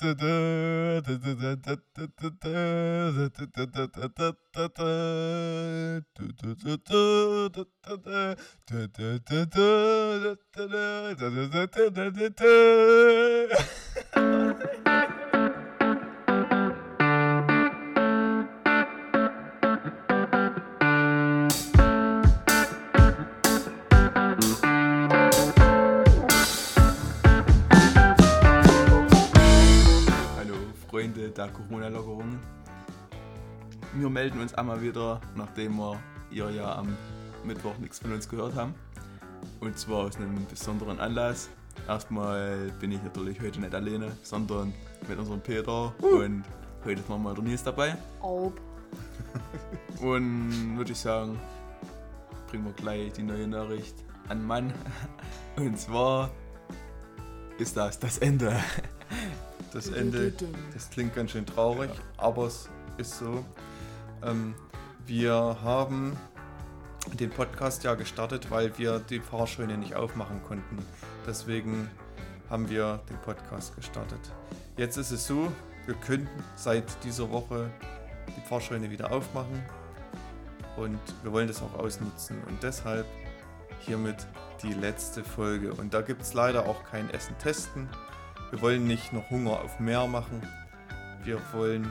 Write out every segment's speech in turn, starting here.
Ha ha ha! Der Corona-Lockerung. Wir melden uns einmal wieder, nachdem wir ihr ja am Mittwoch nichts von uns gehört haben. Und zwar aus einem besonderen Anlass. Erstmal bin ich natürlich heute nicht alleine, sondern mit unserem Peter und heute ist nochmal der Nils dabei. Ob. Und würde ich sagen, bringen wir gleich die neue Nachricht an Mann. Und zwar ist das das Ende. Das Ende, das klingt ganz schön traurig, aber es ist so. Ähm, wir haben den Podcast ja gestartet, weil wir die Fahrscheune nicht aufmachen konnten. Deswegen haben wir den Podcast gestartet. Jetzt ist es so, wir können seit dieser Woche die Fahrscheune wieder aufmachen und wir wollen das auch ausnutzen und deshalb hiermit die letzte Folge. Und da gibt es leider auch kein Essen testen. Wir wollen nicht noch Hunger auf mehr machen. Wir wollen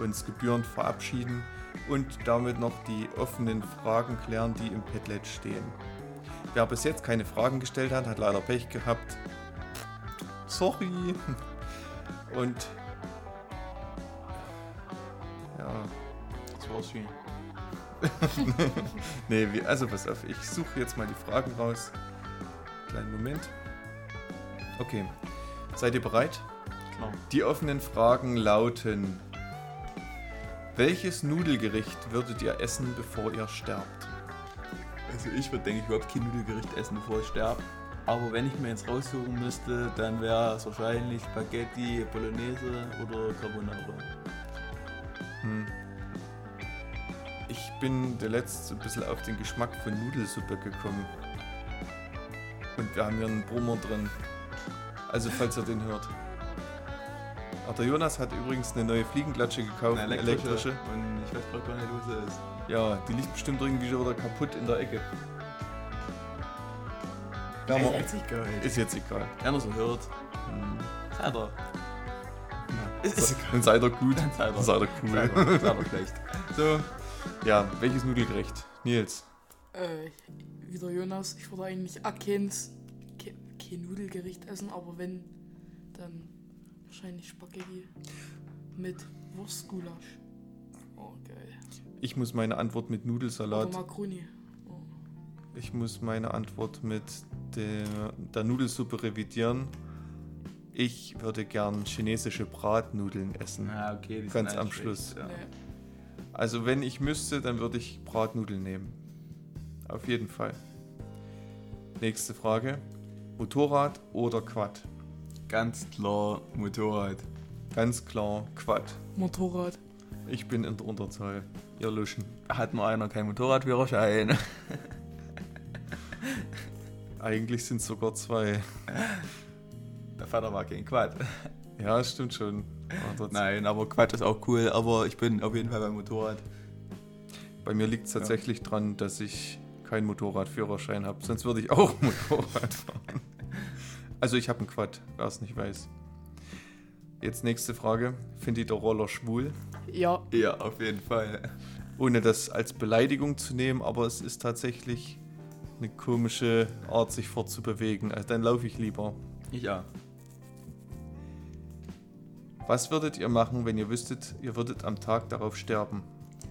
uns gebührend verabschieden und damit noch die offenen Fragen klären, die im Padlet stehen. Wer bis jetzt keine Fragen gestellt hat, hat leider Pech gehabt. Sorry. Und ja, Das war's schon. nee, wie, also pass auf, ich suche jetzt mal die Fragen raus. Kleinen Moment. Okay, seid ihr bereit? Klar. Die offenen Fragen lauten: Welches Nudelgericht würdet ihr essen, bevor ihr sterbt? Also ich würde, denke ich, überhaupt kein Nudelgericht essen, bevor ich sterbe. Aber wenn ich mir jetzt raussuchen müsste, dann wäre es wahrscheinlich Spaghetti, Bolognese oder Carbonara. Hm. Ich bin der letzte ein bisschen auf den Geschmack von Nudelsuppe gekommen. Und wir haben hier einen Brummer drin. Also falls ihr den hört. Ach, der Jonas hat übrigens eine neue Fliegenklatsche gekauft, eine elektrische. Und ich weiß gerade gar nicht, wo sie ist. Ja, die liegt bestimmt irgendwie schon wieder kaputt in der Ecke. Ja, Ist jetzt egal. ist jetzt egal. Wenn er so hört, Hm. seid ihr. Ist, ist Dann seid ihr gut. Dann seid ihr. Dann seid ihr cool. Seid ihr, seid ihr schlecht. So, ja, welches Nudelgericht? Nils. Äh, wieder Jonas. Ich würde eigentlich auch kein Nudelgericht essen, aber wenn, dann wahrscheinlich Spaghetti mit Wurstgulasch. Oh, geil. Ich muss meine Antwort mit Oder Nudelsalat. Macaroni. Oh. Ich muss meine Antwort mit der, der Nudelsuppe revidieren. Ich würde gern chinesische Bratnudeln essen. Ah, okay. die Ganz am schlecht, Schluss. Ja. Nee. Also wenn ich müsste, dann würde ich Bratnudeln nehmen. Auf jeden Fall. Nächste Frage. Motorrad oder Quad? Ganz klar Motorrad. Ganz klar Quad. Motorrad. Ich bin in der Unterzahl. Ihr Luschen. Hat nur einer keinen Motorradführerschein. Eigentlich sind es sogar zwei. Der Vater war kein Quad. Ja, stimmt schon. Aber. Nein, aber Quad ist auch cool. Aber ich bin auf jeden Fall beim Motorrad. Bei mir liegt es tatsächlich dran, dass ich keinen Motorradführerschein habe. Sonst würde ich auch Motorrad fahren. Also ich habe einen Quad, wer es nicht weiß. Jetzt nächste Frage. Findet ihr Roller schwul? Ja, Ja, auf jeden Fall. Ohne das als Beleidigung zu nehmen, aber es ist tatsächlich eine komische Art, sich fortzubewegen. Also dann laufe ich lieber. Ich ja. Was würdet ihr machen, wenn ihr wüsstet, ihr würdet am Tag darauf sterben?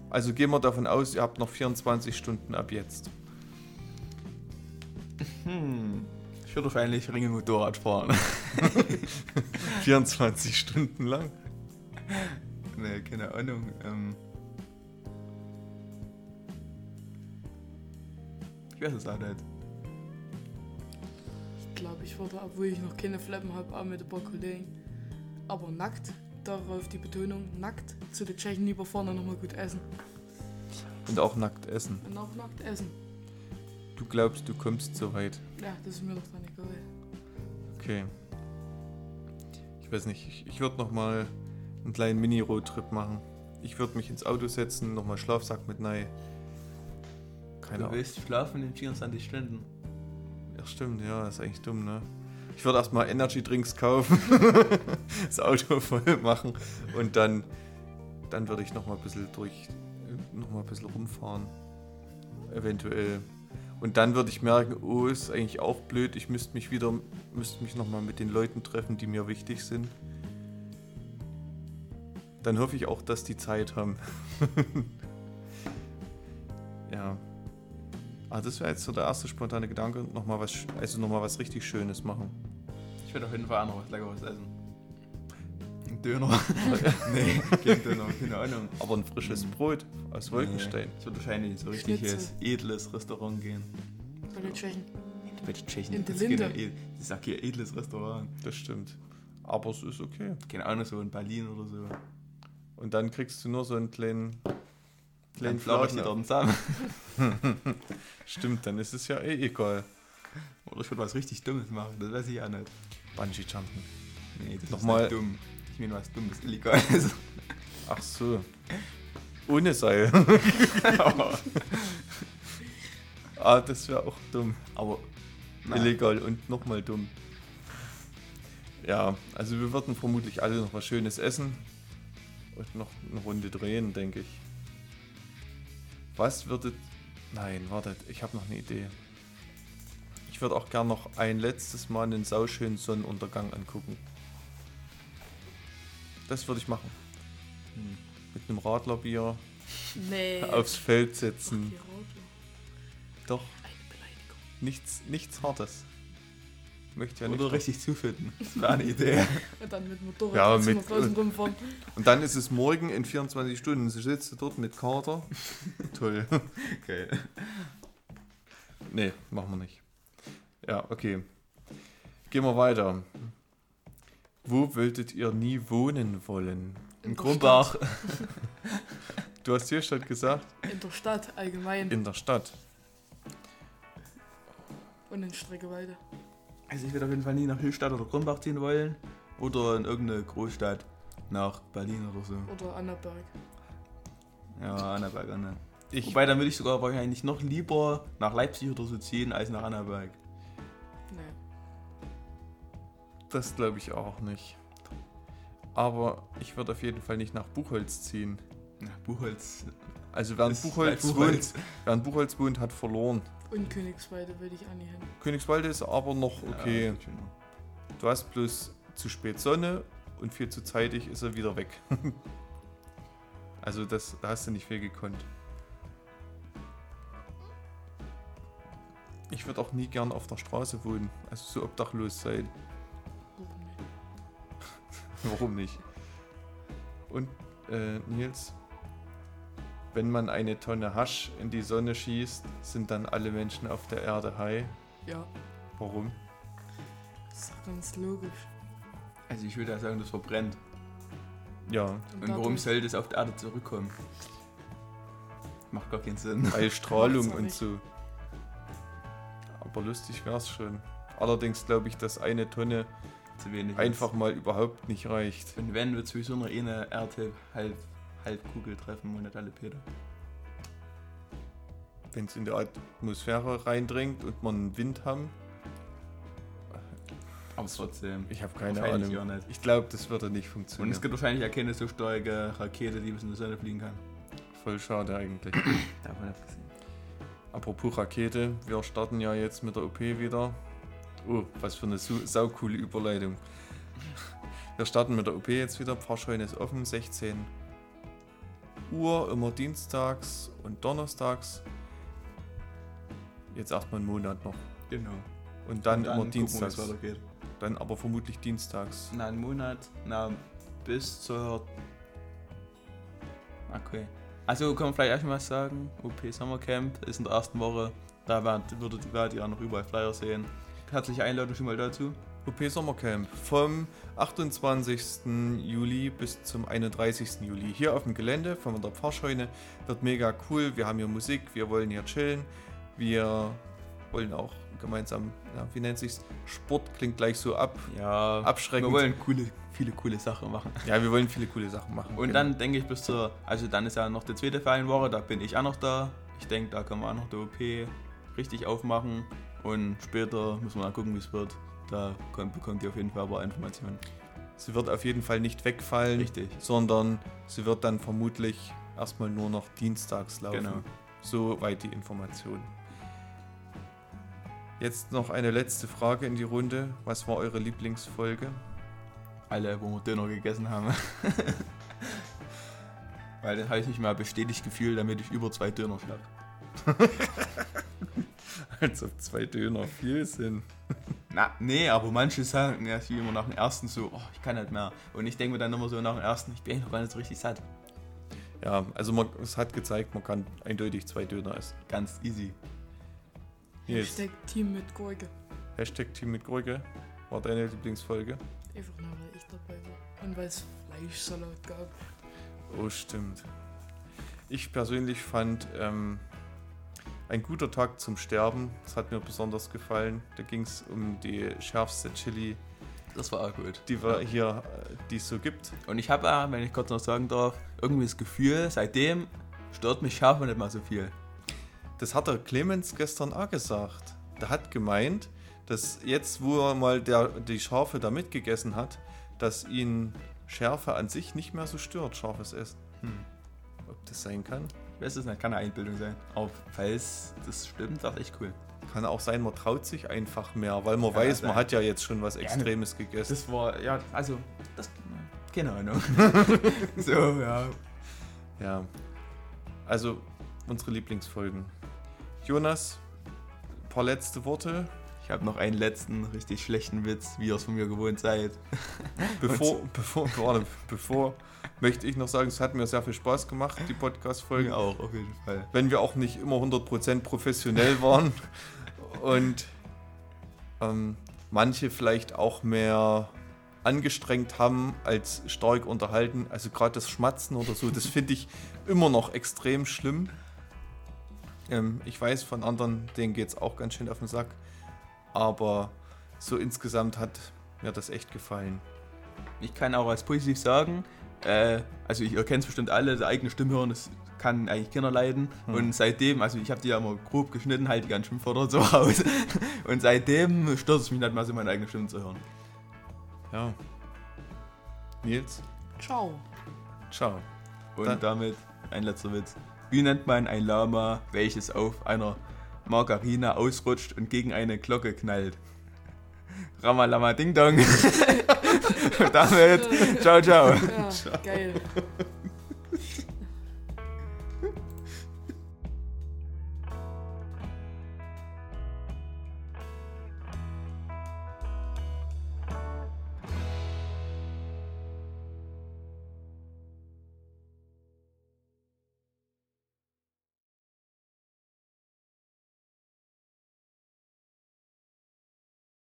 Also gehen wir davon aus, ihr habt noch 24 Stunden ab jetzt. Hm. Ich würde wahrscheinlich Ringe Motorrad fahren. 24 Stunden lang? ne, keine Ahnung. Ähm ich weiß es auch nicht. ich glaube, ich würde, obwohl ich noch keine Flappen habe, auch mit ein paar Kollegen, aber nackt, darauf die Betonung, nackt zu den Tschechen überfahren und nochmal gut essen. Und auch nackt essen. Und auch nackt essen. Du glaubst, du kommst so weit. Ja, das ist mir doch dann egal. Okay. ich weiß nicht, ich, ich würde nochmal einen kleinen Mini-Roadtrip machen. Ich würde mich ins Auto setzen, nochmal Schlafsack mit rein. Keine du Ahnung. willst schlafen in 24 Stunden. Ja, stimmt, ja, ist eigentlich dumm, ne? Ich würde erstmal Energy Drinks kaufen, das Auto voll machen und dann, dann würde ich nochmal ein bisschen durch, nochmal ein bisschen rumfahren. Eventuell. Und dann würde ich merken, oh, ist eigentlich auch blöd, ich müsste mich wieder, müsste mich nochmal mit den Leuten treffen, die mir wichtig sind. Dann hoffe ich auch, dass die Zeit haben. ja. Ah, das wäre jetzt so der erste spontane Gedanke. Nochmal was, also nochmal was richtig Schönes machen. Ich würde auf jeden Fall auch noch was Leckeres essen. Döner. nee, kein Döner, keine Ahnung. Aber ein frisches. Brot aus Wolkenstein. Nee, wird wahrscheinlich so richtiges, edles Restaurant gehen. Bei den Tschechen. Bei den Tschechen. In der Linde. Ich sag hier edles Restaurant. Das stimmt. Aber es ist okay. Keine Ahnung, so in Berlin oder so. Und dann kriegst du nur so einen kleinen. kleinen Flaschen dort zusammen. Stimmt, dann ist es ja eh egal. Oder ich würde was richtig Dummes machen, das weiß ich auch nicht. Bungee Jumpen. Nee, das Nochmal. ist nicht dumm. Ich meine, was Dummes, illegal ist. Ach so. Ohne Seil. ah, das wäre auch dumm. Aber Nein. illegal und nochmal dumm. Ja, also wir würden vermutlich alle noch was Schönes essen und noch eine Runde drehen, denke ich. Was würde... Nein, wartet, ich habe noch eine Idee. Ich würde auch gern noch ein letztes Mal einen sauschönen Sonnenuntergang angucken. Das würde ich machen. Hm. Mit einem Radlerbier nee. aufs Feld setzen. Doch. Nichts, nichts Hartes. Möchte ja nicht. Oder richtig zufinden. Das wäre eine Idee. und dann mit Motorrad ja, mit, rumfahren. Und dann ist es morgen in 24 Stunden. Sie sitzt dort mit Kater. Toll. Okay. Nee, machen wir nicht. Ja, okay. Gehen wir weiter. Wo würdet ihr nie wohnen wollen? In Krumbach. du hast hier statt gesagt? In der Stadt allgemein. In der Stadt. Und in Streckeweide. Also ich würde auf jeden Fall nie nach Hillstadt oder Krumbach ziehen wollen. Oder in irgendeine Großstadt. Nach Berlin oder so. Oder Annaberg. Ja, Annaberg, Anna. Ich Wobei, dann würde ich sogar wahrscheinlich noch lieber nach Leipzig oder so ziehen, als nach Annaberg. Nee. Das glaube ich auch nicht. Aber ich würde auf jeden Fall nicht nach Buchholz ziehen. Nach Buchholz. Also wer in Buchholz, Buchholz. Wohnt, in Buchholz wohnt, hat verloren. Und Königswalde würde ich auch nicht hin. Königswalde ist aber noch okay. Ja, du hast bloß zu spät Sonne und viel zu zeitig ist er wieder weg. also das, da hast du nicht viel gekonnt. Ich würde auch nie gern auf der Straße wohnen, also so obdachlos sein. Warum nicht? Und äh, Nils, wenn man eine Tonne Hasch in die Sonne schießt, sind dann alle Menschen auf der Erde high? Ja. Warum? Das ist ganz logisch. Also ich würde ja sagen, das verbrennt. Ja. Und, Und warum soll das auf die Erde zurückkommen? Macht gar keinen Sinn. Weil Strahlung und so. Aber lustig wäre es schon. Allerdings glaube ich, dass eine Tonne einfach ist. mal überhaupt nicht reicht. Und wenn, wird sowieso nur eine Erde halb Halbkugel treffen und nicht alle Peter. Wenn es in die Atmosphäre reindringt und man Wind haben. Aber trotzdem. Ich habe keine Ahnung. Ich glaube, das würde nicht funktionieren. Und es gibt wahrscheinlich auch keine so starke Rakete, die bis in die Sonne fliegen kann. Voll schade eigentlich. Davon abgesehen. Apropos Rakete, wir starten ja jetzt mit der OP wieder. Oh, was für eine saukoole Überleitung. Wir starten mit der OP jetzt wieder. Pfarrscheune ist offen, 16 Uhr, immer dienstags und donnerstags. Jetzt erstmal einen Monat noch. Genau. Und dann, und dann immer dienstags. Gucken, dann aber vermutlich dienstags. Na, einen Monat, na, bis zur. Okay. Also kann man vielleicht erstmal was sagen. OP Sommercamp ist in der ersten Woche. Da werdet ihr auch noch überall Flyer sehen. Herzliche Einladung schon mal dazu. OP Sommercamp vom 28. Juli bis zum 31. Juli hier auf dem Gelände von der Pfarrscheune. Wird mega cool. Wir haben hier Musik, wir wollen hier chillen. Wir wollen auch gemeinsam, ja, wie nennt sich's? Sport klingt gleich so ab. Ja, abschreckend. Wir wollen coole, viele coole Sachen machen. Ja, wir wollen viele coole Sachen machen. Und genau. dann denke ich bis zur, also dann ist ja noch die zweite Ferienwoche, da bin ich auch noch da. Ich denke, da können wir auch noch die OP richtig aufmachen. Und später müssen wir mal gucken, wie es wird. Da bekommt ihr auf jeden Fall aber Informationen. Sie wird auf jeden Fall nicht wegfallen, Richtig. sondern sie wird dann vermutlich erstmal nur noch dienstags laufen. Genau. Soweit die Information. Jetzt noch eine letzte Frage in die Runde. Was war eure Lieblingsfolge? Alle, wo wir Döner gegessen haben. Weil das habe ich nicht mal bestätigt gefühlt, damit ich über zwei Döner schlafe. Als ob zwei Döner viel sind. Na, nee, aber manche sagen ja wie immer nach dem ersten so, oh, ich kann nicht mehr. Und ich denke mir dann immer so nach dem ersten, ich bin noch gar nicht so richtig satt. Ja, also man, es hat gezeigt, man kann eindeutig zwei Döner essen. Ganz easy. Yes. Hashtag Team mit Gurke. Hashtag Team mit Gurke war deine Lieblingsfolge? Einfach nur, weil ich dabei war. Und weil es Fleischsalat gab. Oh, stimmt. Ich persönlich fand ähm, ein guter Tag zum Sterben. Das hat mir besonders gefallen. Da ging es um die schärfste Chili. Das war auch gut. Die wir hier, äh, die es so gibt. Und ich habe, wenn ich kurz noch sagen darf, irgendwie das Gefühl, seitdem stört mich Schärfe nicht mal so viel. Das hat der Clemens gestern auch gesagt. Der hat gemeint, dass jetzt, wo er mal der, die Schafe da mitgegessen hat, dass ihn Schärfe an sich nicht mehr so stört, scharfes Essen. Hm. Ob das sein kann? Ich weiß es nicht, kann eine Einbildung sein. Aber falls das stimmt, das ist echt cool. Kann auch sein, man traut sich einfach mehr, weil man kann weiß, man hat ja jetzt schon was Extremes ja, gegessen. Das war, ja, also, das, keine Ahnung. so, ja. Ja. Also, unsere Lieblingsfolgen. Jonas, ein paar letzte Worte. Ich habe noch einen letzten richtig schlechten Witz, wie ihr es von mir gewohnt seid. Bevor, bevor, warte, bevor möchte ich noch sagen, es hat mir sehr viel Spaß gemacht, die Podcast-Folgen. auch, auf jeden Fall. Wenn wir auch nicht immer 100% professionell waren und ähm, manche vielleicht auch mehr angestrengt haben als stark unterhalten. Also gerade das Schmatzen oder so, das finde ich immer noch extrem schlimm. Ähm, ich weiß von anderen, denen geht es auch ganz schön auf den Sack. Aber so insgesamt hat mir das echt gefallen. Ich kann auch als positiv sagen, äh, also ich erkenne es bestimmt alle, die eigene Stimme hören, das kann eigentlich Kinder leiden. Hm. Und seitdem, also ich habe die ja immer grob geschnitten, halt die ganzen Schimpfwörter und so raus. Und seitdem stört es mich nicht mal so, meine eigene Stimme zu hören. Ja. Nils? Ciao. Ciao. Und Dann. damit ein letzter Witz. Wie nennt man ein Lama, welches auf einer Margarine ausrutscht und gegen eine Glocke knallt? Ramalama Ding Dong. damit, ciao, ciao. Ja, geil.